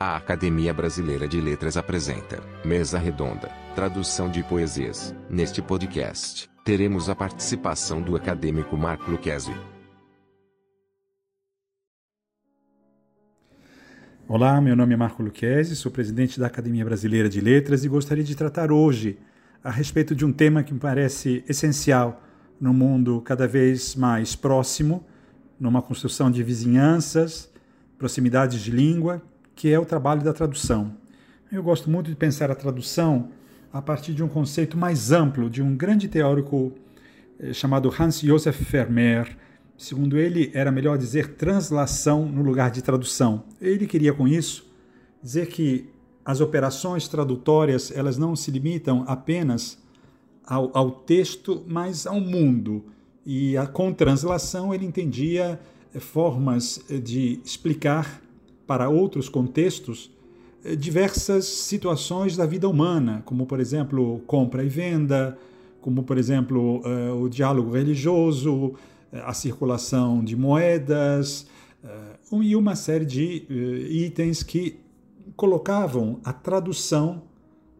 A Academia Brasileira de Letras apresenta Mesa Redonda, tradução de poesias. Neste podcast, teremos a participação do acadêmico Marco Lucchesi. Olá, meu nome é Marco Lucchesi, sou presidente da Academia Brasileira de Letras e gostaria de tratar hoje a respeito de um tema que me parece essencial no mundo cada vez mais próximo, numa construção de vizinhanças, proximidades de língua que é o trabalho da tradução. Eu gosto muito de pensar a tradução a partir de um conceito mais amplo de um grande teórico eh, chamado Hans Josef Vermeer. Segundo ele, era melhor dizer translação no lugar de tradução. Ele queria com isso dizer que as operações tradutórias elas não se limitam apenas ao, ao texto, mas ao mundo. E a, com translação ele entendia eh, formas eh, de explicar para outros contextos eh, diversas situações da vida humana, como, por exemplo, compra e venda, como, por exemplo, eh, o diálogo religioso, eh, a circulação de moedas e uma série de itens que colocavam a tradução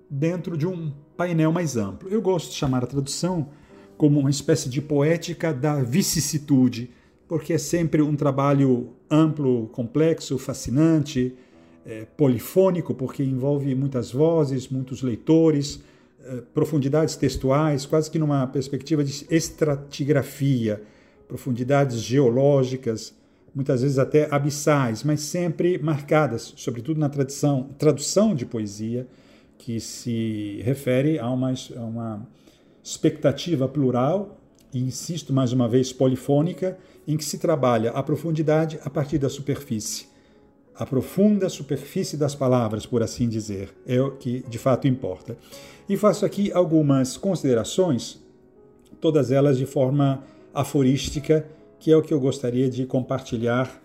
dentro de um painel mais amplo. Eu gosto de chamar a tradução como uma espécie de poética da vicissitude, porque é sempre um trabalho amplo, complexo, fascinante, é, polifônico, porque envolve muitas vozes, muitos leitores, é, profundidades textuais, quase que numa perspectiva de estratigrafia, profundidades geológicas, muitas vezes até abissais, mas sempre marcadas, sobretudo na tradição, tradução de poesia, que se refere a uma, a uma expectativa plural, insisto mais uma vez, polifônica, em que se trabalha a profundidade a partir da superfície. A profunda superfície das palavras, por assim dizer, é o que de fato importa. E faço aqui algumas considerações, todas elas de forma aforística, que é o que eu gostaria de compartilhar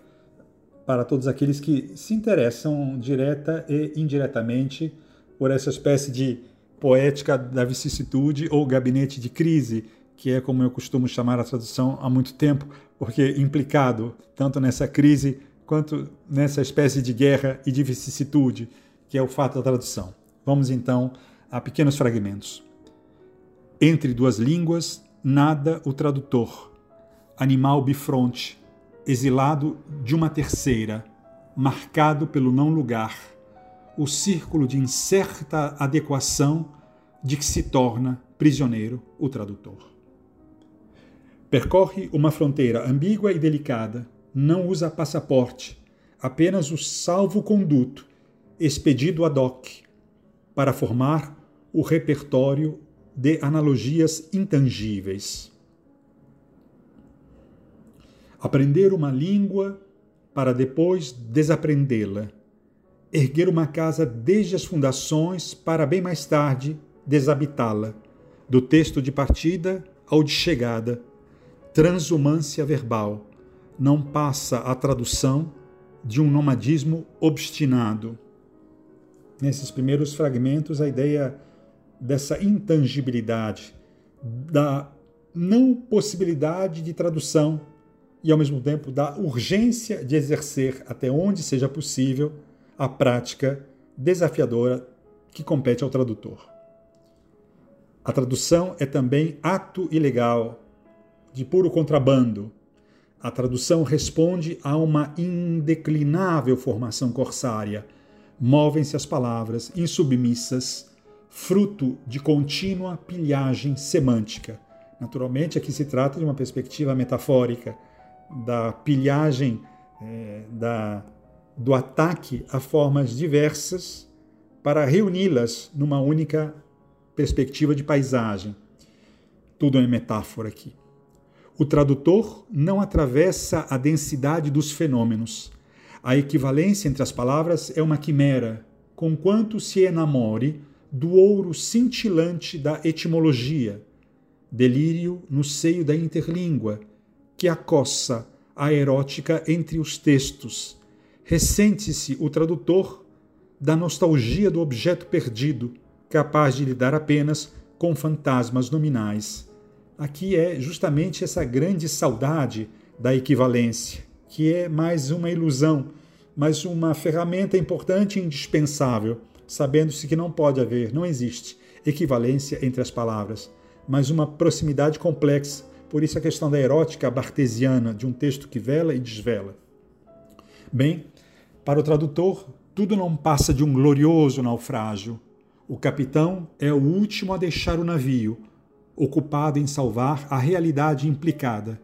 para todos aqueles que se interessam direta e indiretamente por essa espécie de poética da vicissitude ou gabinete de crise que é como eu costumo chamar a tradução há muito tempo, porque implicado tanto nessa crise quanto nessa espécie de guerra e de vicissitude, que é o fato da tradução. Vamos então a pequenos fragmentos. Entre duas línguas, nada o tradutor, animal bifronte, exilado de uma terceira, marcado pelo não lugar, o círculo de incerta adequação de que se torna prisioneiro o tradutor. Percorre uma fronteira ambígua e delicada, não usa passaporte, apenas o salvo-conduto, expedido ad hoc, para formar o repertório de analogias intangíveis. Aprender uma língua para depois desaprendê-la. Erguer uma casa desde as fundações para bem mais tarde desabitá-la, do texto de partida ao de chegada transumância verbal não passa a tradução de um nomadismo obstinado. Nesses primeiros fragmentos, a ideia dessa intangibilidade, da não possibilidade de tradução e, ao mesmo tempo, da urgência de exercer, até onde seja possível, a prática desafiadora que compete ao tradutor. A tradução é também ato ilegal, de puro contrabando. A tradução responde a uma indeclinável formação corsária. Movem-se as palavras insubmissas, fruto de contínua pilhagem semântica. Naturalmente, aqui se trata de uma perspectiva metafórica da pilhagem, é, da, do ataque a formas diversas para reuni-las numa única perspectiva de paisagem. Tudo é metáfora aqui. O tradutor não atravessa a densidade dos fenômenos. A equivalência entre as palavras é uma quimera, conquanto se enamore do ouro cintilante da etimologia, delírio no seio da interlíngua, que acossa a erótica entre os textos. Ressente-se o tradutor da nostalgia do objeto perdido, capaz de lidar apenas com fantasmas nominais aqui é justamente essa grande saudade da equivalência, que é mais uma ilusão mas uma ferramenta importante e indispensável, sabendo-se que não pode haver, não existe equivalência entre as palavras, mas uma proximidade complexa. Por isso a questão da erótica bartesiana, de um texto que vela e desvela. Bem, para o tradutor, tudo não passa de um glorioso naufrágio. O capitão é o último a deixar o navio, ocupado em salvar a realidade implicada.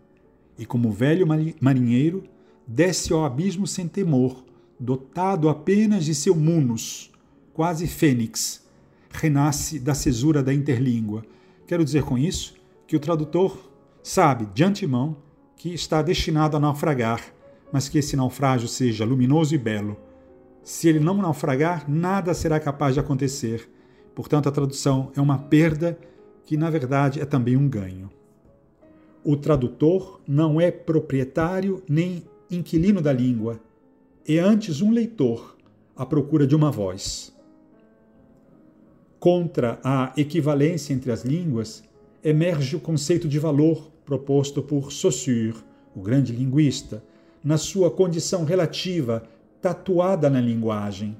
E como velho marinheiro, desce ao abismo sem temor, dotado apenas de seu munus, quase fênix, renasce da cesura da interlíngua. Quero dizer com isso que o tradutor sabe de antemão que está destinado a naufragar, mas que esse naufrágio seja luminoso e belo. Se ele não naufragar, nada será capaz de acontecer. Portanto, a tradução é uma perda que, na verdade, é também um ganho. O tradutor não é proprietário nem inquilino da língua, é antes um leitor à procura de uma voz. Contra a equivalência entre as línguas, emerge o conceito de valor proposto por Saussure, o grande linguista, na sua condição relativa tatuada na linguagem.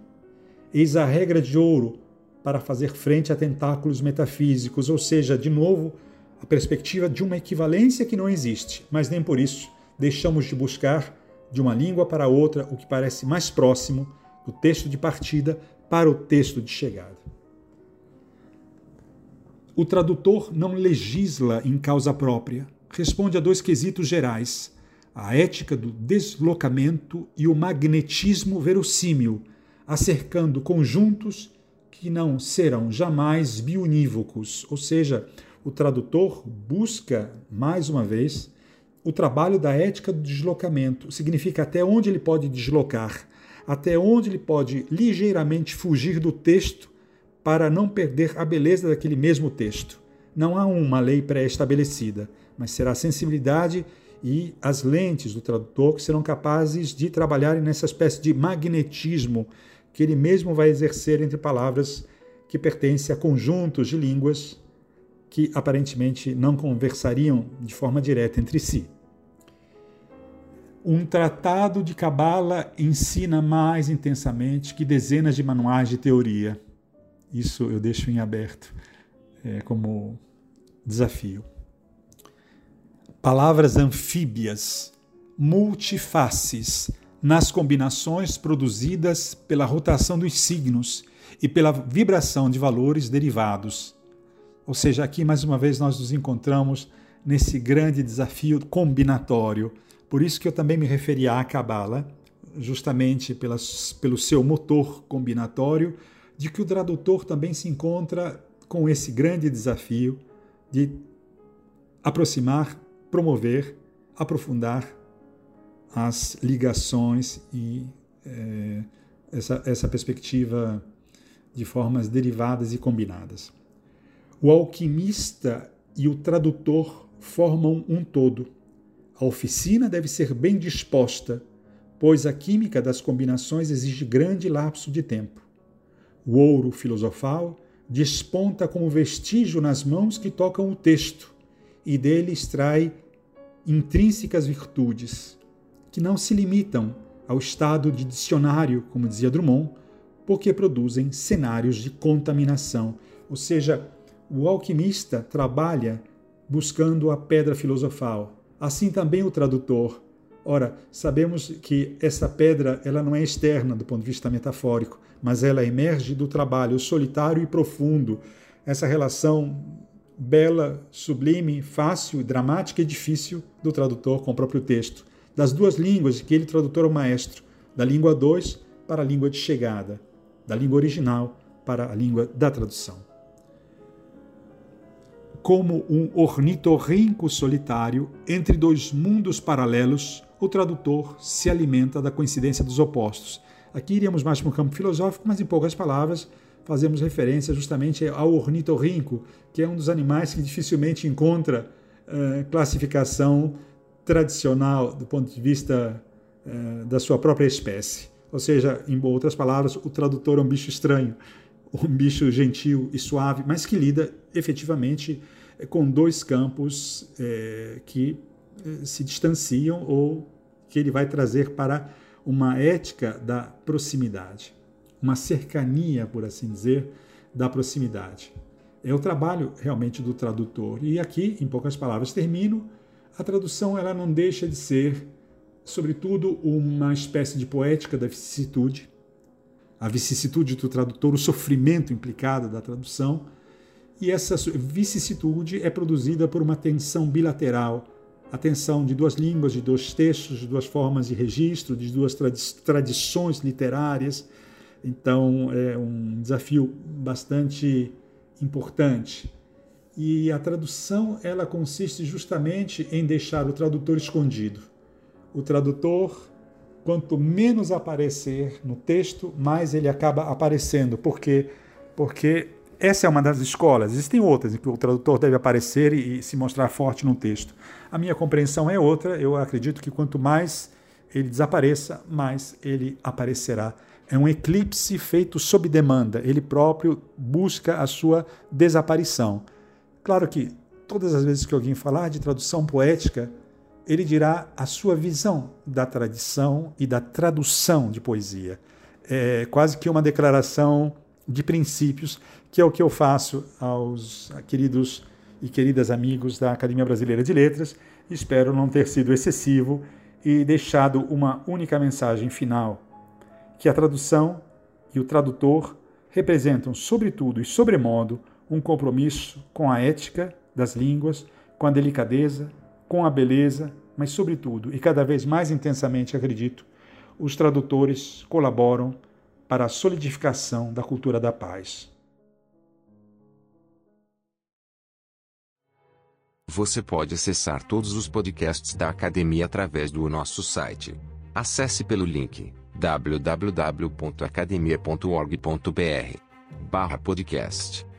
Eis a regra de ouro para fazer frente a tentáculos metafísicos, ou seja, de novo, a perspectiva de uma equivalência que não existe, mas nem por isso deixamos de buscar de uma língua para outra o que parece mais próximo do texto de partida para o texto de chegada. O tradutor não legisla em causa própria, responde a dois quesitos gerais: a ética do deslocamento e o magnetismo verossímil, acercando conjuntos que não serão jamais biunívocos, ou seja, o tradutor busca, mais uma vez, o trabalho da ética do deslocamento. Significa até onde ele pode deslocar, até onde ele pode ligeiramente fugir do texto para não perder a beleza daquele mesmo texto. Não há uma lei pré-estabelecida, mas será a sensibilidade e as lentes do tradutor que serão capazes de trabalhar nessa espécie de magnetismo que ele mesmo vai exercer entre palavras que pertencem a conjuntos de línguas que aparentemente não conversariam de forma direta entre si. Um tratado de Cabala ensina mais intensamente que dezenas de manuais de teoria. Isso eu deixo em aberto é, como desafio. Palavras anfíbias, multifaces, nas combinações produzidas pela rotação dos signos e pela vibração de valores derivados. Ou seja, aqui mais uma vez nós nos encontramos nesse grande desafio combinatório. Por isso que eu também me referi à Cabala, justamente pelas, pelo seu motor combinatório, de que o tradutor também se encontra com esse grande desafio de aproximar, promover, aprofundar as ligações e é, essa, essa perspectiva de formas derivadas e combinadas. O alquimista e o tradutor formam um todo. A oficina deve ser bem disposta, pois a química das combinações exige grande lapso de tempo. O ouro filosofal desponta como vestígio nas mãos que tocam o texto e dele extrai intrínsecas virtudes que não se limitam ao estado de dicionário, como dizia Drummond, porque produzem cenários de contaminação. Ou seja, o alquimista trabalha buscando a pedra filosofal. Assim também o tradutor. Ora, sabemos que essa pedra ela não é externa do ponto de vista metafórico, mas ela emerge do trabalho solitário e profundo. Essa relação bela, sublime, fácil, dramática e difícil do tradutor com o próprio texto das duas línguas de que ele, tradutor, o maestro, da língua 2 para a língua de chegada, da língua original para a língua da tradução. Como um ornitorrinco solitário entre dois mundos paralelos, o tradutor se alimenta da coincidência dos opostos. Aqui iríamos mais para um campo filosófico, mas em poucas palavras fazemos referência justamente ao ornitorrinco, que é um dos animais que dificilmente encontra uh, classificação tradicional do ponto de vista eh, da sua própria espécie. Ou seja, em outras palavras, o tradutor é um bicho estranho, um bicho gentil e suave, mas que lida efetivamente eh, com dois campos eh, que se distanciam ou que ele vai trazer para uma ética da proximidade, uma cercania, por assim dizer, da proximidade. É o trabalho realmente do tradutor. E aqui, em poucas palavras, termino. A tradução ela não deixa de ser, sobretudo, uma espécie de poética da vicissitude, a vicissitude do tradutor, o sofrimento implicado da tradução. E essa vicissitude é produzida por uma tensão bilateral, a tensão de duas línguas, de dois textos, de duas formas de registro, de duas tradi tradições literárias. Então, é um desafio bastante importante. E a tradução, ela consiste justamente em deixar o tradutor escondido. O tradutor, quanto menos aparecer no texto, mais ele acaba aparecendo, porque porque essa é uma das escolas. Existem outras em que o tradutor deve aparecer e, e se mostrar forte no texto. A minha compreensão é outra. Eu acredito que quanto mais ele desapareça, mais ele aparecerá. É um eclipse feito sob demanda. Ele próprio busca a sua desaparição. Claro que todas as vezes que alguém falar de tradução poética, ele dirá a sua visão da tradição e da tradução de poesia. É quase que uma declaração de princípios, que é o que eu faço aos queridos e queridas amigos da Academia Brasileira de Letras. Espero não ter sido excessivo e deixado uma única mensagem final: que a tradução e o tradutor representam, sobretudo e sobremodo, um compromisso com a ética das línguas, com a delicadeza, com a beleza, mas, sobretudo, e cada vez mais intensamente, acredito, os tradutores colaboram para a solidificação da cultura da paz. Você pode acessar todos os podcasts da academia através do nosso site. Acesse pelo link www.academia.org.br/podcast.